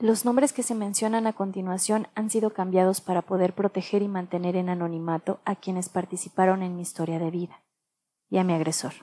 Los nombres que se mencionan a continuación han sido cambiados para poder proteger y mantener en anonimato a quienes participaron en mi historia de vida y a mi agresor.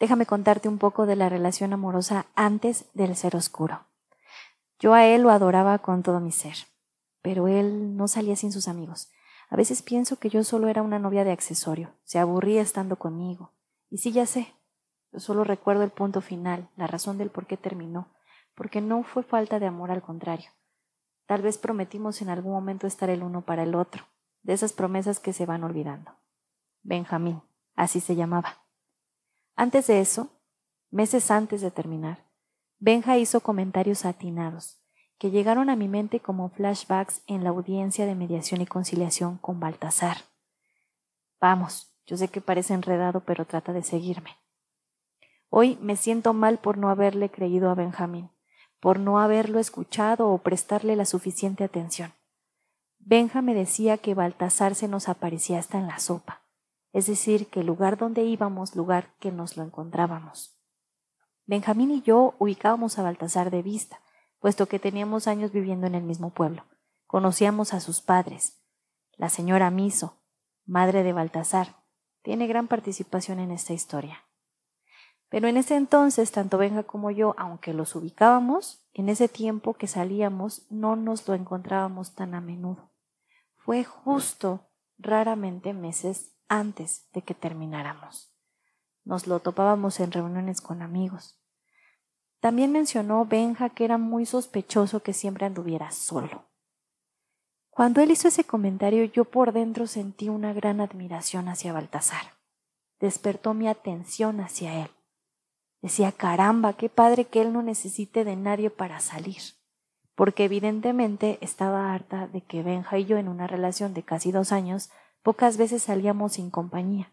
Déjame contarte un poco de la relación amorosa antes del ser oscuro. Yo a él lo adoraba con todo mi ser, pero él no salía sin sus amigos. A veces pienso que yo solo era una novia de accesorio, se aburría estando conmigo. Y sí, ya sé, yo solo recuerdo el punto final, la razón del por qué terminó porque no fue falta de amor al contrario. Tal vez prometimos en algún momento estar el uno para el otro, de esas promesas que se van olvidando. Benjamín, así se llamaba. Antes de eso, meses antes de terminar, Benja hizo comentarios atinados, que llegaron a mi mente como flashbacks en la audiencia de mediación y conciliación con Baltasar. Vamos, yo sé que parece enredado, pero trata de seguirme. Hoy me siento mal por no haberle creído a Benjamín por no haberlo escuchado o prestarle la suficiente atención. Benja me decía que Baltasar se nos aparecía hasta en la sopa, es decir, que el lugar donde íbamos, lugar que nos lo encontrábamos. Benjamín y yo ubicábamos a Baltasar de vista, puesto que teníamos años viviendo en el mismo pueblo. Conocíamos a sus padres. La señora Miso, madre de Baltasar, tiene gran participación en esta historia. Pero en ese entonces, tanto Benja como yo, aunque los ubicábamos, en ese tiempo que salíamos no nos lo encontrábamos tan a menudo. Fue justo, raramente meses antes de que termináramos. Nos lo topábamos en reuniones con amigos. También mencionó Benja que era muy sospechoso que siempre anduviera solo. Cuando él hizo ese comentario yo por dentro sentí una gran admiración hacia Baltasar. Despertó mi atención hacia él. Decía, caramba, qué padre que él no necesite de nadie para salir. Porque evidentemente estaba harta de que Benja y yo en una relación de casi dos años pocas veces salíamos sin compañía,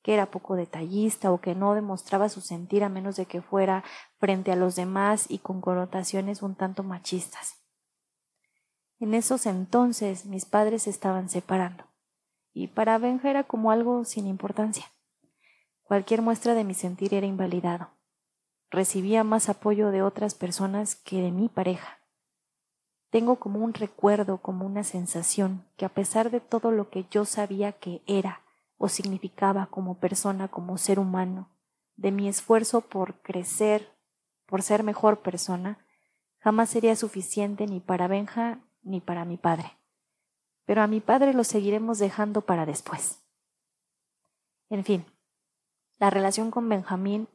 que era poco detallista o que no demostraba su sentir a menos de que fuera frente a los demás y con connotaciones un tanto machistas. En esos entonces mis padres se estaban separando, y para Benja era como algo sin importancia. Cualquier muestra de mi sentir era invalidado. Recibía más apoyo de otras personas que de mi pareja. Tengo como un recuerdo, como una sensación, que a pesar de todo lo que yo sabía que era o significaba como persona, como ser humano, de mi esfuerzo por crecer, por ser mejor persona, jamás sería suficiente ni para Benja ni para mi padre. Pero a mi padre lo seguiremos dejando para después. En fin, la relación con Benjamín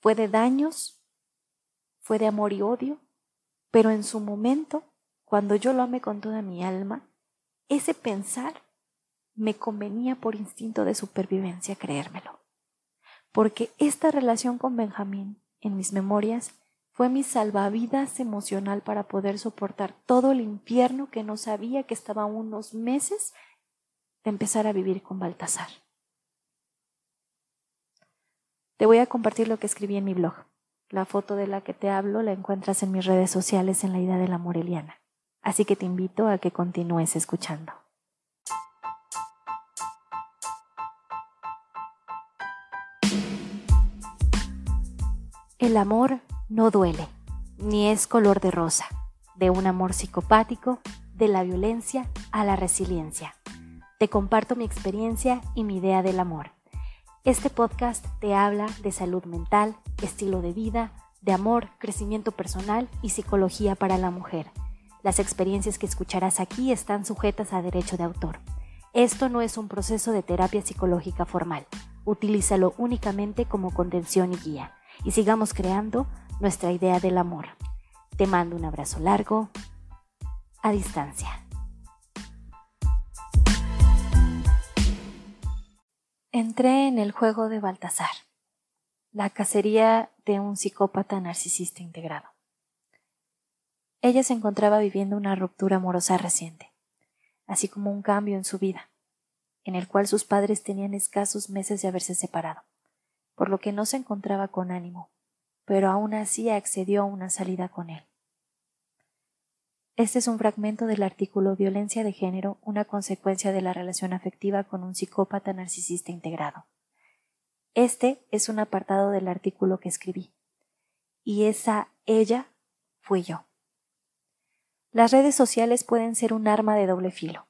fue de daños, fue de amor y odio, pero en su momento, cuando yo lo amé con toda mi alma, ese pensar me convenía por instinto de supervivencia creérmelo. Porque esta relación con Benjamín, en mis memorias, fue mi salvavidas emocional para poder soportar todo el infierno que no sabía que estaba unos meses de empezar a vivir con Baltasar. Te voy a compartir lo que escribí en mi blog. La foto de la que te hablo la encuentras en mis redes sociales en la idea de la Moreliana. Así que te invito a que continúes escuchando. El amor no duele, ni es color de rosa, de un amor psicopático, de la violencia a la resiliencia. Te comparto mi experiencia y mi idea del amor. Este podcast te habla de salud mental, estilo de vida, de amor, crecimiento personal y psicología para la mujer. Las experiencias que escucharás aquí están sujetas a derecho de autor. Esto no es un proceso de terapia psicológica formal. Utilízalo únicamente como contención y guía. Y sigamos creando nuestra idea del amor. Te mando un abrazo largo a distancia. Entré en el juego de Baltasar, la cacería de un psicópata narcisista integrado. Ella se encontraba viviendo una ruptura amorosa reciente, así como un cambio en su vida, en el cual sus padres tenían escasos meses de haberse separado, por lo que no se encontraba con ánimo, pero aún así accedió a una salida con él. Este es un fragmento del artículo Violencia de género, una consecuencia de la relación afectiva con un psicópata narcisista integrado. Este es un apartado del artículo que escribí. Y esa ella fui yo. Las redes sociales pueden ser un arma de doble filo.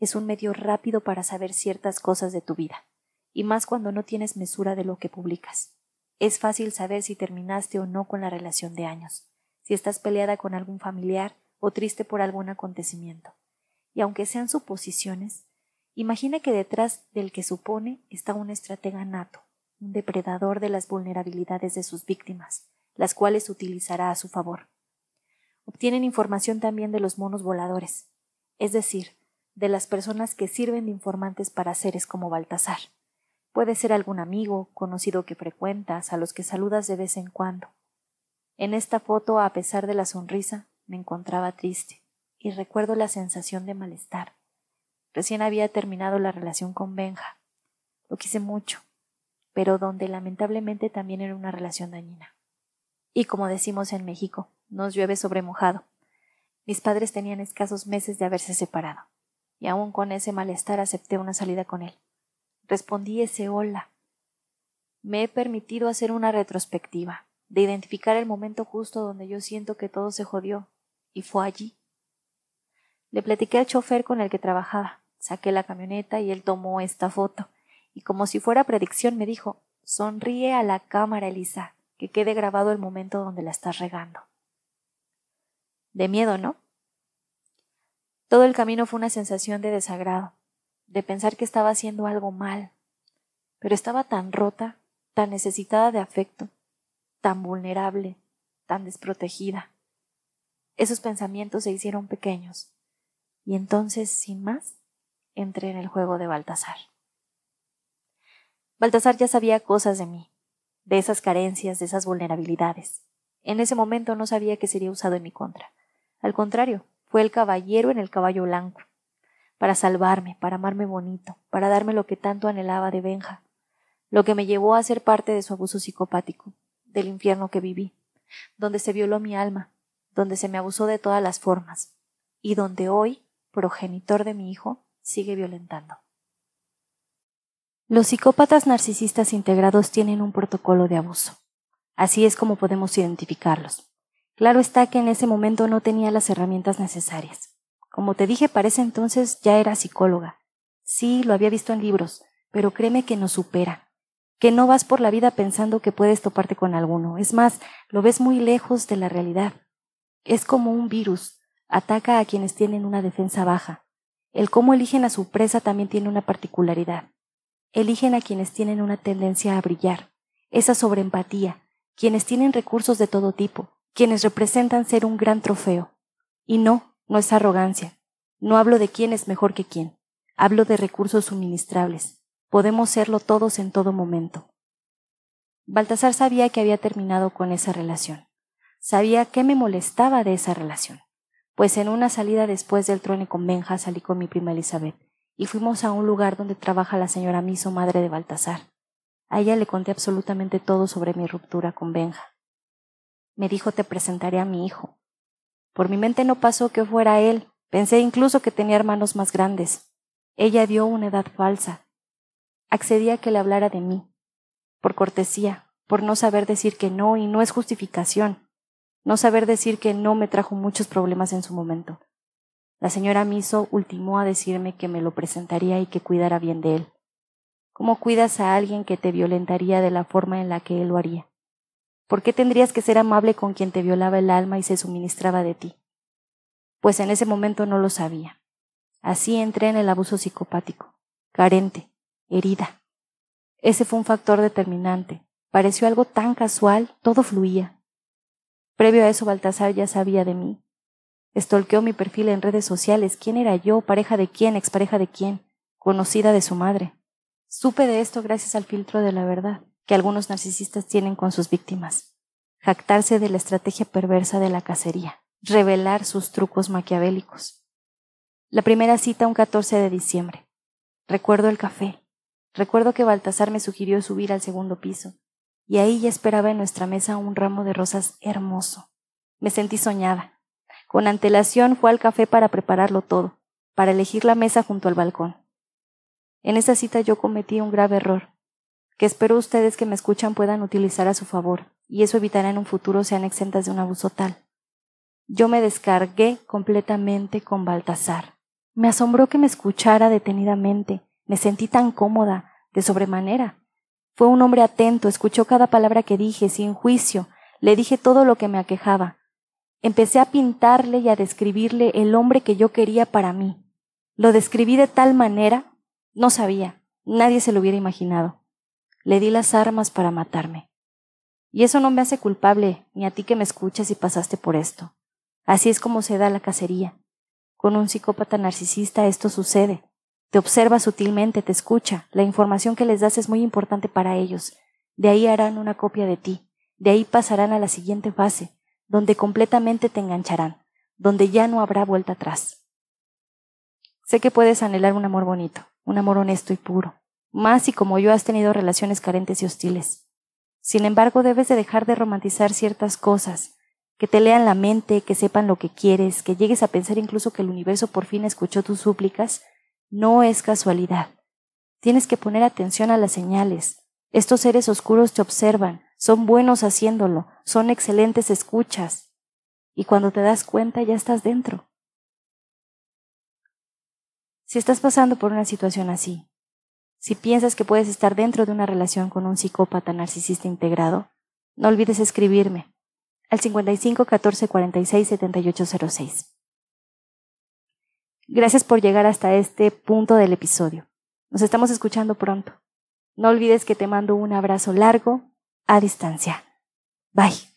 Es un medio rápido para saber ciertas cosas de tu vida, y más cuando no tienes mesura de lo que publicas. Es fácil saber si terminaste o no con la relación de años, si estás peleada con algún familiar o triste por algún acontecimiento. Y aunque sean suposiciones, imagina que detrás del que supone está un estratega nato, un depredador de las vulnerabilidades de sus víctimas, las cuales utilizará a su favor. Obtienen información también de los monos voladores, es decir, de las personas que sirven de informantes para seres como Baltasar. Puede ser algún amigo, conocido que frecuentas, a los que saludas de vez en cuando. En esta foto, a pesar de la sonrisa, me encontraba triste, y recuerdo la sensación de malestar. Recién había terminado la relación con Benja. Lo quise mucho, pero donde lamentablemente también era una relación dañina. Y como decimos en México, nos llueve sobre mojado. Mis padres tenían escasos meses de haberse separado, y aun con ese malestar acepté una salida con él. Respondí ese hola. Me he permitido hacer una retrospectiva, de identificar el momento justo donde yo siento que todo se jodió, y fue allí. Le platiqué al chofer con el que trabajaba, saqué la camioneta y él tomó esta foto, y como si fuera predicción me dijo Sonríe a la cámara, Elisa, que quede grabado el momento donde la estás regando. De miedo, ¿no? Todo el camino fue una sensación de desagrado, de pensar que estaba haciendo algo mal, pero estaba tan rota, tan necesitada de afecto, tan vulnerable, tan desprotegida. Esos pensamientos se hicieron pequeños, y entonces, sin más, entré en el juego de Baltasar. Baltasar ya sabía cosas de mí, de esas carencias, de esas vulnerabilidades. En ese momento no sabía que sería usado en mi contra. Al contrario, fue el caballero en el caballo blanco, para salvarme, para amarme bonito, para darme lo que tanto anhelaba de Benja, lo que me llevó a ser parte de su abuso psicopático, del infierno que viví, donde se violó mi alma, donde se me abusó de todas las formas, y donde hoy, progenitor de mi hijo, sigue violentando. Los psicópatas narcisistas integrados tienen un protocolo de abuso. Así es como podemos identificarlos. Claro está que en ese momento no tenía las herramientas necesarias. Como te dije, para ese entonces ya era psicóloga. Sí, lo había visto en libros, pero créeme que nos supera. Que no vas por la vida pensando que puedes toparte con alguno. Es más, lo ves muy lejos de la realidad. Es como un virus. Ataca a quienes tienen una defensa baja. El cómo eligen a su presa también tiene una particularidad. Eligen a quienes tienen una tendencia a brillar, esa sobreempatía, quienes tienen recursos de todo tipo, quienes representan ser un gran trofeo. Y no, no es arrogancia. No hablo de quién es mejor que quién. Hablo de recursos suministrables. Podemos serlo todos en todo momento. Baltasar sabía que había terminado con esa relación. Sabía qué me molestaba de esa relación. Pues en una salida después del truene con Benja salí con mi prima Elizabeth y fuimos a un lugar donde trabaja la señora Miso, madre de Baltasar. A ella le conté absolutamente todo sobre mi ruptura con Benja. Me dijo te presentaré a mi hijo. Por mi mente no pasó que fuera él. Pensé incluso que tenía hermanos más grandes. Ella dio una edad falsa. Accedí a que le hablara de mí. Por cortesía, por no saber decir que no y no es justificación. No saber decir que no me trajo muchos problemas en su momento. La señora Miso ultimó a decirme que me lo presentaría y que cuidara bien de él. ¿Cómo cuidas a alguien que te violentaría de la forma en la que él lo haría? ¿Por qué tendrías que ser amable con quien te violaba el alma y se suministraba de ti? Pues en ese momento no lo sabía. Así entré en el abuso psicopático, carente, herida. Ese fue un factor determinante. Pareció algo tan casual, todo fluía. Previo a eso, Baltasar ya sabía de mí. Estolqueó mi perfil en redes sociales. ¿Quién era yo? ¿Pareja de quién? ¿Expareja de quién? Conocida de su madre. Supe de esto gracias al filtro de la verdad que algunos narcisistas tienen con sus víctimas, jactarse de la estrategia perversa de la cacería, revelar sus trucos maquiavélicos. La primera cita un 14 de diciembre. Recuerdo el café. Recuerdo que Baltasar me sugirió subir al segundo piso, y ahí ya esperaba en nuestra mesa un ramo de rosas hermoso. Me sentí soñada. Con antelación fue al café para prepararlo todo, para elegir la mesa junto al balcón. En esa cita yo cometí un grave error que espero ustedes que me escuchan puedan utilizar a su favor, y eso evitará en un futuro sean exentas de un abuso tal. Yo me descargué completamente con Baltasar. Me asombró que me escuchara detenidamente. Me sentí tan cómoda, de sobremanera. Fue un hombre atento, escuchó cada palabra que dije, sin juicio. Le dije todo lo que me aquejaba. Empecé a pintarle y a describirle el hombre que yo quería para mí. Lo describí de tal manera, no sabía, nadie se lo hubiera imaginado. Le di las armas para matarme. Y eso no me hace culpable, ni a ti que me escuchas y pasaste por esto. Así es como se da la cacería. Con un psicópata narcisista esto sucede. Te observa sutilmente, te escucha, la información que les das es muy importante para ellos. De ahí harán una copia de ti, de ahí pasarán a la siguiente fase, donde completamente te engancharán, donde ya no habrá vuelta atrás. Sé que puedes anhelar un amor bonito, un amor honesto y puro, más si como yo has tenido relaciones carentes y hostiles. Sin embargo, debes de dejar de romantizar ciertas cosas, que te lean la mente, que sepan lo que quieres, que llegues a pensar incluso que el universo por fin escuchó tus súplicas, no es casualidad. Tienes que poner atención a las señales. Estos seres oscuros te observan, son buenos haciéndolo, son excelentes escuchas. Y cuando te das cuenta ya estás dentro. Si estás pasando por una situación así, si piensas que puedes estar dentro de una relación con un psicópata narcisista integrado, no olvides escribirme al 55 14 46 78 06. Gracias por llegar hasta este punto del episodio. Nos estamos escuchando pronto. No olvides que te mando un abrazo largo a distancia. Bye.